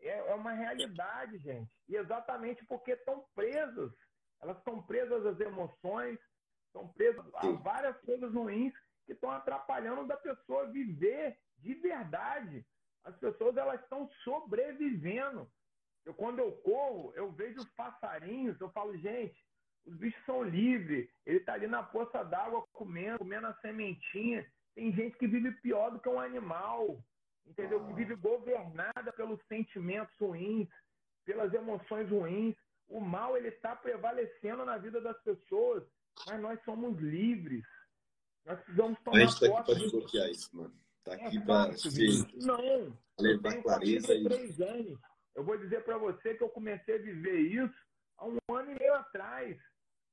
é, é uma realidade, gente. E exatamente porque estão presas. Elas estão presas às emoções, estão presas a várias coisas ruins que estão atrapalhando da pessoa viver de verdade. As pessoas elas estão sobrevivendo. Eu, quando eu corro, eu vejo os passarinhos, eu falo, gente, os bichos são livres. Ele está ali na poça d'água comendo, comendo a sementinha. Tem gente que vive pior do que um animal entendeu? Que vive governada pelos sentimentos ruins, pelas emoções ruins. O mal ele está prevalecendo na vida das pessoas, mas nós somos livres. Nós precisamos A tomar gente tá aqui para desbloquear isso, mano. Tá É aqui para fácil, Vinícius. Não, eu levar clareza 43 e anos. Eu vou dizer para você que eu comecei a viver isso há um ano e meio atrás.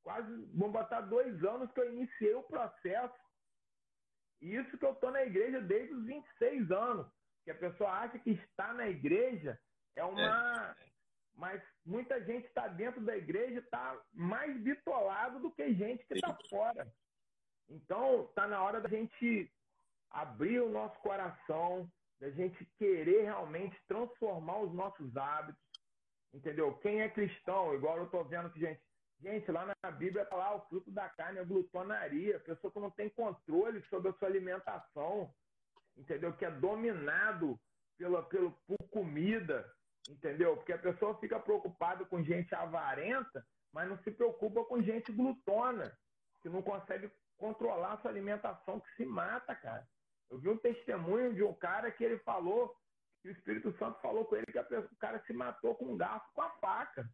Quase, vão botar dois anos que eu iniciei o processo. E isso que eu estou na igreja desde os 26 anos. Que a pessoa acha que está na igreja é uma. Mas muita gente está dentro da igreja está mais bitolado do que gente que está fora. Então, está na hora da gente abrir o nosso coração, da gente querer realmente transformar os nossos hábitos, entendeu? Quem é cristão, igual eu estou vendo que gente, gente, lá na Bíblia está lá o fruto da carne, a glutonaria, a pessoa que não tem controle sobre a sua alimentação, entendeu? Que é dominado pela, pelo, por comida, entendeu? Porque a pessoa fica preocupada com gente avarenta, mas não se preocupa com gente glutona, que não consegue controlar a sua alimentação, que se mata, cara. Eu vi um testemunho de um cara que ele falou que o Espírito Santo falou com ele que pessoa, o cara se matou com um garfo com a faca.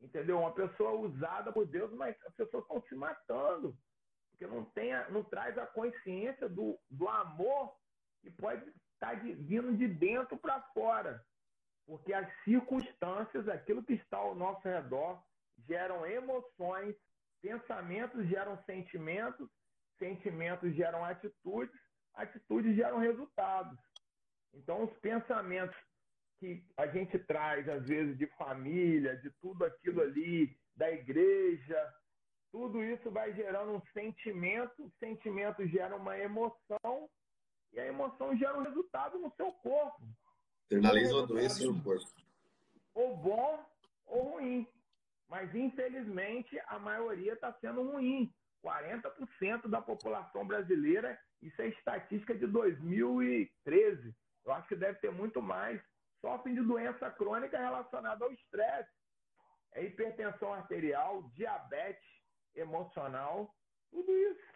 Entendeu? Uma pessoa usada por Deus, mas as pessoas estão se matando. porque não, tem a, não traz a consciência do, do amor que pode estar tá de, vindo de dentro para fora. Porque as circunstâncias, aquilo que está ao nosso redor, geram emoções, pensamentos geram sentimentos, sentimentos geram atitudes, atitudes geram resultados. Então, os pensamentos que a gente traz, às vezes, de família, de tudo aquilo ali, da igreja, tudo isso vai gerando um sentimento, sentimento gera uma emoção, e a emoção gera um resultado no seu corpo. Internaliza uma doença no corpo. Ou bom ou ruim. Mas, infelizmente, a maioria está sendo ruim. 40% da população brasileira, isso é estatística de 2013. Eu acho que deve ter muito mais. Sofrem de doença crônica relacionada ao estresse. É hipertensão arterial, diabetes emocional, tudo isso.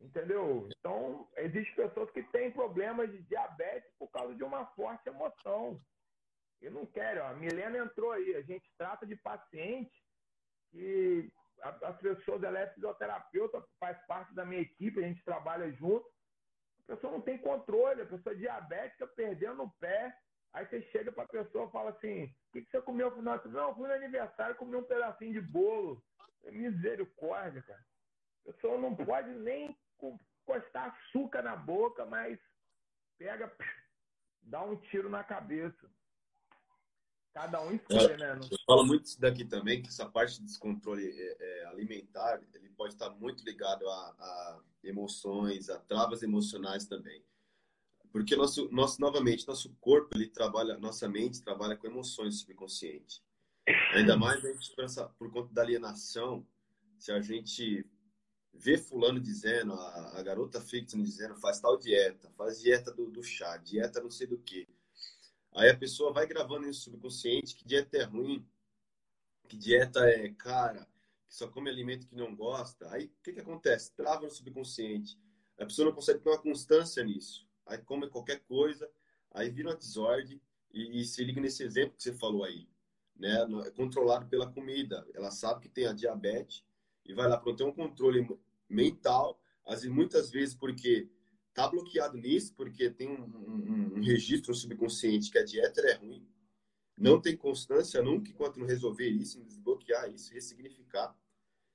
Entendeu? Então, existem pessoas que têm problemas de diabetes por causa de uma forte emoção. E não querem. A Milena entrou aí. A gente trata de paciente que as pessoas, ela é fisioterapeuta, faz parte da minha equipe, a gente trabalha junto. A pessoa não tem controle, a pessoa é diabética, perdendo o pé. Aí você chega para a pessoa e fala assim: o que, que você comeu no final? Não, fui no aniversário comi um pedacinho de bolo. Misericórdia, cara. A pessoa não pode nem encostar açúcar na boca, mas pega, dá um tiro na cabeça. Cada um escolhe, né? Eu falo muito isso daqui também, que essa parte de descontrole é, é, alimentar, ele pode estar muito ligado a, a, emoções, a travas emocionais também. Porque nosso, nosso, novamente, nosso corpo, ele trabalha, nossa mente trabalha com emoções subconscientes. Ainda mais a gente pensa, por conta da alienação, se a gente vê fulano dizendo, a, a garota fitness dizendo, faz tal dieta, faz dieta do, do chá, dieta não sei do que. Aí a pessoa vai gravando no subconsciente que dieta é ruim, que dieta é cara, que só come alimento que não gosta. Aí o que, que acontece? Trava no subconsciente. A pessoa não consegue ter uma constância nisso. Aí come qualquer coisa, aí vira uma desordem e, e se liga nesse exemplo que você falou aí. Né? É controlado pela comida. Ela sabe que tem a diabetes e vai lá para ter um controle mental, às vezes, muitas vezes porque tá bloqueado nisso, porque tem um, um, um registro subconsciente que a dieta é ruim, não tem constância nunca enquanto não resolver isso, desbloquear isso, ressignificar,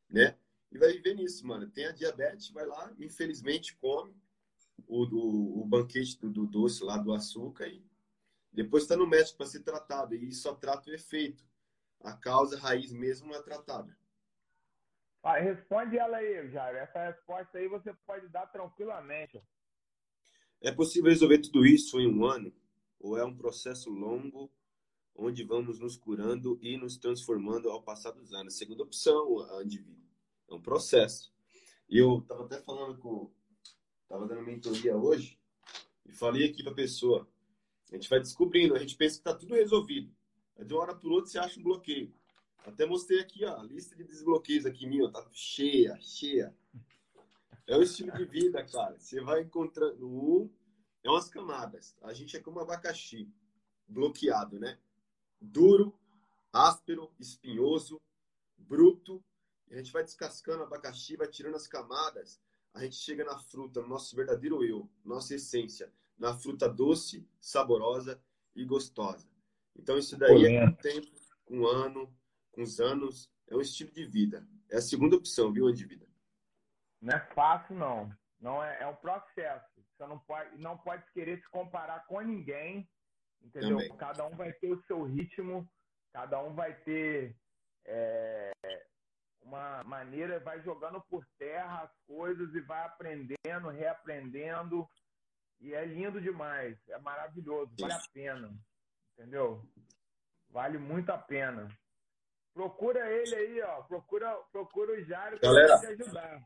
né? E vai viver nisso, mano. Tem a diabetes, vai lá, infelizmente come o, do, o banquete do, do, doce lá, do açúcar, e depois está no médico para ser tratado, e só trata o efeito. A causa, a raiz mesmo não é tratada. Ah, responde ela aí, Jair. Essa resposta aí você pode dar tranquilamente. É possível resolver tudo isso em um ano? Ou é um processo longo onde vamos nos curando e nos transformando ao passar dos anos? Segunda opção, a indivíduo. É um processo. E eu estava até falando com. Estava dando mentoria hoje e falei aqui para a pessoa: a gente vai descobrindo, a gente pensa que está tudo resolvido. Aí de uma hora para outra você acha um bloqueio. Até mostrei aqui, ó, a lista de desbloqueios aqui minha, tá cheia, cheia. É o estilo de vida, cara. Você vai encontrando um, é umas camadas. A gente é como um abacaxi, bloqueado, né? Duro, áspero, espinhoso, bruto. A gente vai descascando o abacaxi, vai tirando as camadas. A gente chega na fruta, no nosso verdadeiro eu, nossa essência, na fruta doce, saborosa e gostosa. Então isso daí é com tempo, com ano, com os anos, é um estilo de vida. É a segunda opção, viu, vida? Não é fácil, não. Não é, é um processo. Você não pode, não pode querer se comparar com ninguém, entendeu? Também. Cada um vai ter o seu ritmo, cada um vai ter é, uma maneira, vai jogando por terra as coisas e vai aprendendo, reaprendendo. E é lindo demais, é maravilhoso, vale a pena, entendeu? Vale muito a pena. Procura ele aí, ó. Procura, procura o Jário que Galera, te ajudar.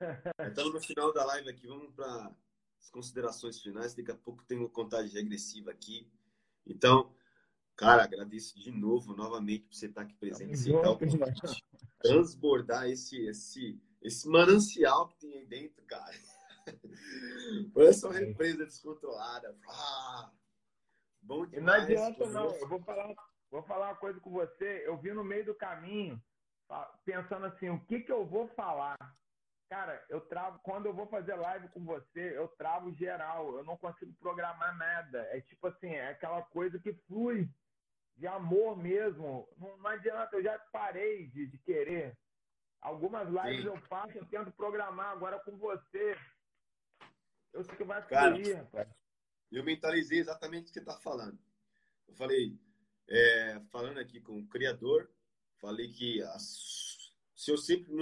Estamos no final da live aqui. Vamos para as considerações finais. Daqui a pouco tem uma contagem regressiva aqui. Então, cara, agradeço de novo, novamente, por você estar aqui presente. Junto, transbordar esse, esse, esse manancial que tem aí dentro, cara. Parece uma represa descontrolada. Ah, bom demais. E não adianta, não. Eu vou falar Vou falar uma coisa com você. Eu vi no meio do caminho, pensando assim, o que, que eu vou falar? Cara, eu travo. Quando eu vou fazer live com você, eu travo geral. Eu não consigo programar nada. É tipo assim, é aquela coisa que flui de amor mesmo. Não, não adianta, eu já parei de, de querer. Algumas lives Sim. eu faço, eu tento programar. Agora com você, eu sei que vai fluir, rapaz. Eu mentalizei exatamente o que você está falando. Eu falei, é, falando aqui com o criador, falei que as, se eu sempre, no,